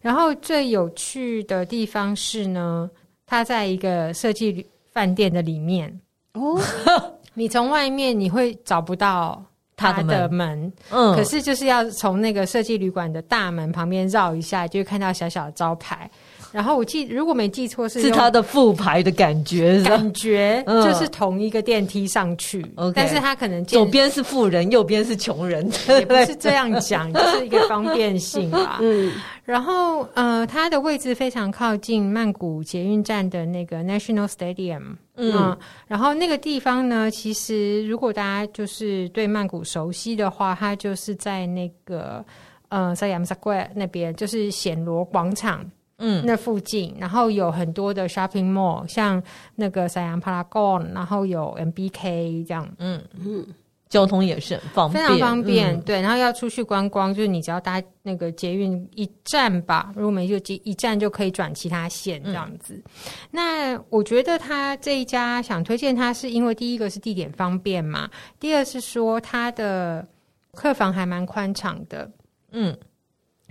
然后最有趣的地方是呢，它在一个设计饭店的里面哦，你从外面你会找不到。他的门，门。嗯，可是就是要从那个设计旅馆的大门旁边绕一下，就会看到小小的招牌。然后我记，如果没记错，是是他的副牌的感觉，感觉就是同一个电梯上去。嗯、但是他可能左边是富人，右边是穷人，也不是这样讲，就是一个方便性吧。嗯。然后，呃，它的位置非常靠近曼谷捷运站的那个 National Stadium，嗯，嗯，然后那个地方呢，其实如果大家就是对曼谷熟悉的话，它就是在那个呃，Siam Square 那边，就是暹罗广场，嗯，那附近，然后有很多的 shopping mall，像那个 Siam Paragon，然后有 MBK 这样，嗯嗯。交通也是很方便，非常方便。嗯、对，然后要出去观光，就是你只要搭那个捷运一站吧，如果没就一站就可以转其他线这样子。嗯、那我觉得他这一家想推荐他，是因为第一个是地点方便嘛，第二是说他的客房还蛮宽敞的。嗯，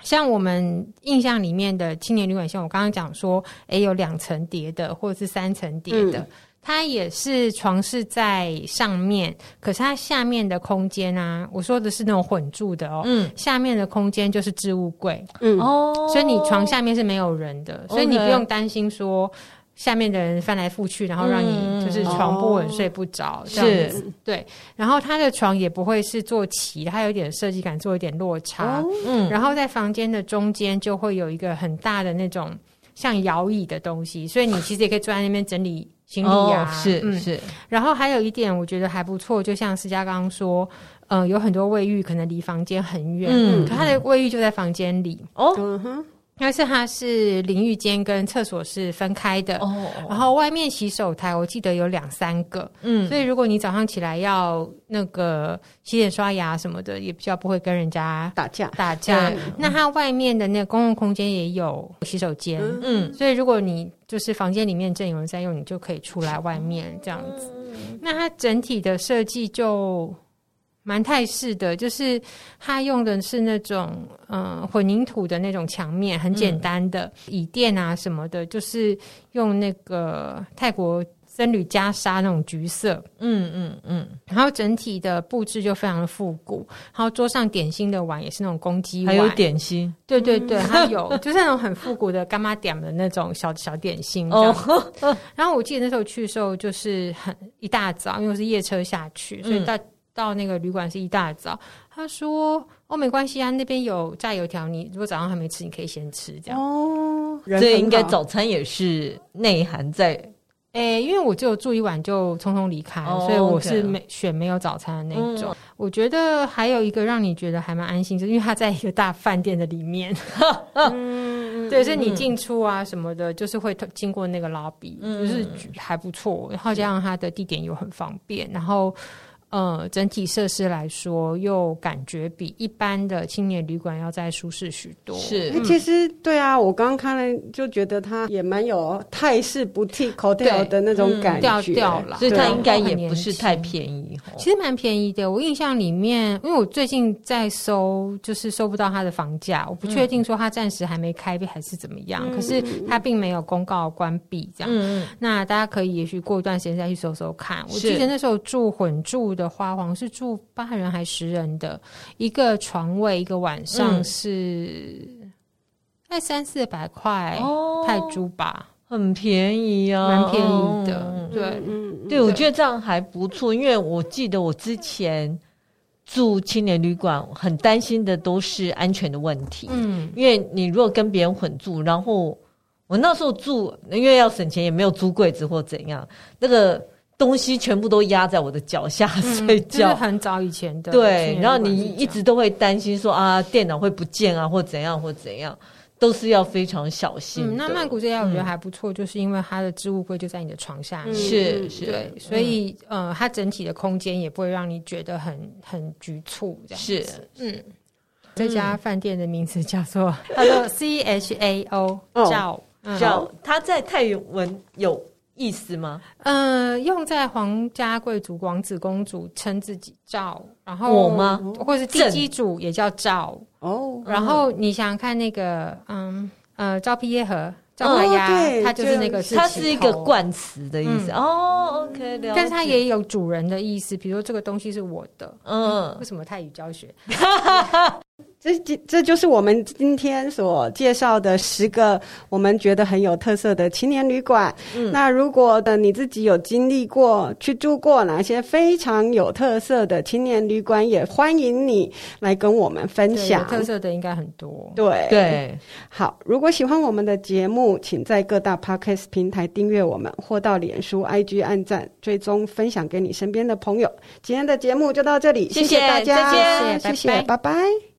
像我们印象里面的青年旅馆，像我刚刚讲说，诶，有两层叠的，或者是三层叠的。嗯它也是床是在上面，可是它下面的空间啊，我说的是那种混住的哦，嗯，下面的空间就是置物柜，嗯哦，所以你床下面是没有人的，所以你不用担心说下面的人翻来覆去，然后让你就是床不稳睡不着，这样子，对。然后他的床也不会是坐齐，它有点设计感，做一点落差，嗯。然后在房间的中间就会有一个很大的那种像摇椅的东西，所以你其实也可以坐在那边整理。行李啊，哦、是、嗯、是，然后还有一点我觉得还不错，就像思佳刚刚说，呃，有很多卫浴可能离房间很远，嗯，可他的卫浴就在房间里。哦，嗯哼。但是它是淋浴间跟厕所是分开的哦，然后外面洗手台我记得有两三个，嗯，所以如果你早上起来要那个洗脸刷牙什么的，也比较不会跟人家打架打架。那它外面的那个公共空间也有洗手间，嗯，所以如果你就是房间里面正有人在用，你就可以出来外面这样子。那它整体的设计就。蛮泰式的，就是它用的是那种嗯、呃、混凝土的那种墙面，很简单的、嗯、椅垫啊什么的，就是用那个泰国僧侣袈裟那种橘色，嗯嗯嗯，然后整体的布置就非常的复古，然后桌上点心的碗也是那种公鸡碗，还有点心，对对对，它有就是那种很复古的干妈点的那种小小点心，哦，然后我记得那时候去的时候就是很一大早，因为是夜车下去，所以到。嗯到那个旅馆是一大早，他说：“哦，没关系啊，那边有炸油条，你如果早上还没吃，你可以先吃这样。”哦，所以应该早餐也是内涵在。诶、欸，因为我只有住一晚就匆匆离开，哦、所以我是没选没有早餐的那种。嗯、我觉得还有一个让你觉得还蛮安心，就是因为它在一个大饭店的里面。对，是你进出啊什么的，就是会经过那个 lobby，就是还不错。然后加上它的地点又很方便，然后。呃，整体设施来说，又感觉比一般的青年旅馆要再舒适许多。是，嗯、其实对啊，我刚刚看了就觉得它也蛮有泰式 boutique hotel 的那种感觉，调调了，所以它应该也不是太便宜。其实蛮便宜的，我印象里面，因为我最近在搜，就是搜不到它的房价，我不确定说它暂时还没开还是怎么样。嗯、可是它并没有公告关闭这样。嗯，那大家可以也许过一段时间再去搜搜看。我之前那时候住混住的。花黄是住八人还十人的，一个床位一个晚上是在三四百块泰铢吧，很便宜啊，蛮便宜的。对，对，我觉得这样还不错，因为我记得我之前住青年旅馆，很担心的都是安全的问题。嗯，因为你如果跟别人混住，然后我那时候住，因为要省钱，也没有租柜子或怎样，那个。东西全部都压在我的脚下睡觉，嗯、是很早以前的。对，然后你一直都会担心说啊，电脑会不见啊，或怎样或怎样，都是要非常小心、嗯。那曼谷这家我觉得还不错，嗯、就是因为它的置物柜就在你的床下面，是是，对，所以、嗯、呃，它整体的空间也不会让你觉得很很局促，这样是嗯。这家饭店的名字叫做叫做 C H A O，叫叫，它在泰文有。意思吗？嗯，用在皇家贵族王子公主称自己赵，然后我吗？或者是地基主也叫赵哦。然后你想想看那个，嗯呃，赵皮耶和赵莱亚，它就是那个，它是一个冠词的意思哦。OK，但是它也有主人的意思，比如说这个东西是我的。嗯，为什么泰语教学？这这就是我们今天所介绍的十个我们觉得很有特色的青年旅馆。嗯，那如果的你自己有经历过去住过哪些非常有特色的青年旅馆，也欢迎你来跟我们分享。特色的应该很多。对对，好，如果喜欢我们的节目，请在各大 Podcast 平台订阅我们，或到脸书 IG 按赞、追踪、分享给你身边的朋友。今天的节目就到这里，谢谢大家，谢谢，谢谢，拜拜。拜拜。